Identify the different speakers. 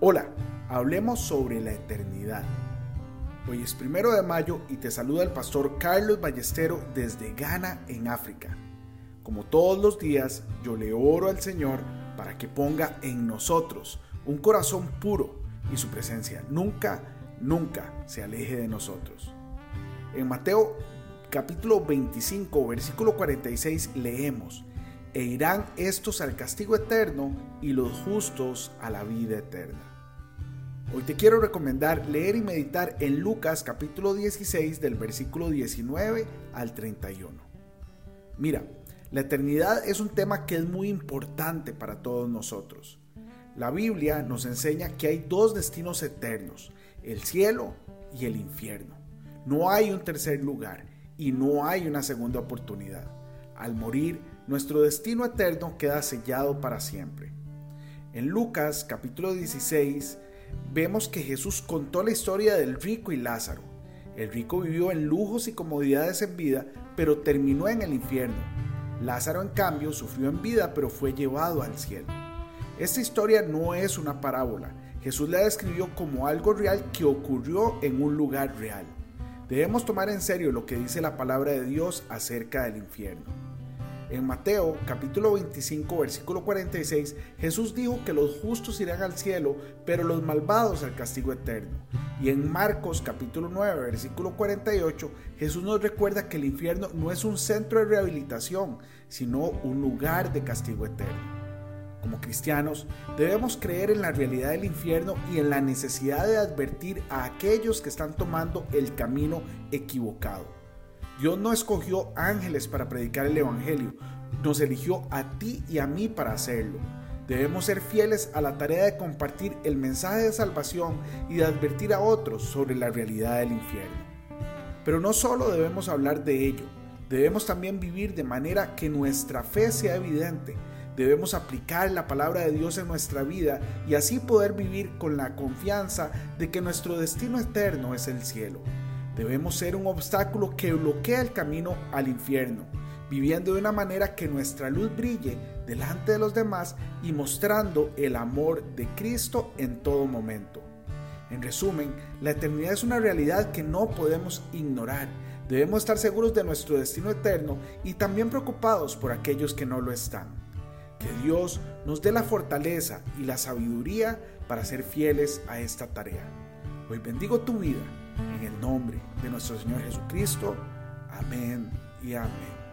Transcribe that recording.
Speaker 1: Hola, hablemos sobre la eternidad. Hoy es primero de mayo y te saluda el pastor Carlos Ballestero desde Ghana, en África. Como todos los días, yo le oro al Señor para que ponga en nosotros un corazón puro y su presencia nunca, nunca se aleje de nosotros. En Mateo capítulo 25, versículo 46 leemos, e irán estos al castigo eterno y los justos a la vida eterna. Hoy te quiero recomendar leer y meditar en Lucas capítulo 16 del versículo 19 al 31. Mira, la eternidad es un tema que es muy importante para todos nosotros. La Biblia nos enseña que hay dos destinos eternos, el cielo y el infierno. No hay un tercer lugar y no hay una segunda oportunidad. Al morir, nuestro destino eterno queda sellado para siempre. En Lucas capítulo 16 vemos que Jesús contó la historia del rico y Lázaro. El rico vivió en lujos y comodidades en vida, pero terminó en el infierno. Lázaro en cambio sufrió en vida, pero fue llevado al cielo. Esta historia no es una parábola. Jesús la describió como algo real que ocurrió en un lugar real. Debemos tomar en serio lo que dice la palabra de Dios acerca del infierno. En Mateo capítulo 25 versículo 46 Jesús dijo que los justos irán al cielo, pero los malvados al castigo eterno. Y en Marcos capítulo 9 versículo 48 Jesús nos recuerda que el infierno no es un centro de rehabilitación, sino un lugar de castigo eterno. Como cristianos, debemos creer en la realidad del infierno y en la necesidad de advertir a aquellos que están tomando el camino equivocado. Dios no escogió ángeles para predicar el Evangelio, nos eligió a ti y a mí para hacerlo. Debemos ser fieles a la tarea de compartir el mensaje de salvación y de advertir a otros sobre la realidad del infierno. Pero no solo debemos hablar de ello, debemos también vivir de manera que nuestra fe sea evidente. Debemos aplicar la palabra de Dios en nuestra vida y así poder vivir con la confianza de que nuestro destino eterno es el cielo. Debemos ser un obstáculo que bloquea el camino al infierno, viviendo de una manera que nuestra luz brille delante de los demás y mostrando el amor de Cristo en todo momento. En resumen, la eternidad es una realidad que no podemos ignorar. Debemos estar seguros de nuestro destino eterno y también preocupados por aquellos que no lo están. Que Dios nos dé la fortaleza y la sabiduría para ser fieles a esta tarea. Hoy bendigo tu vida en el nombre de nuestro Señor Jesucristo. Amén y amén.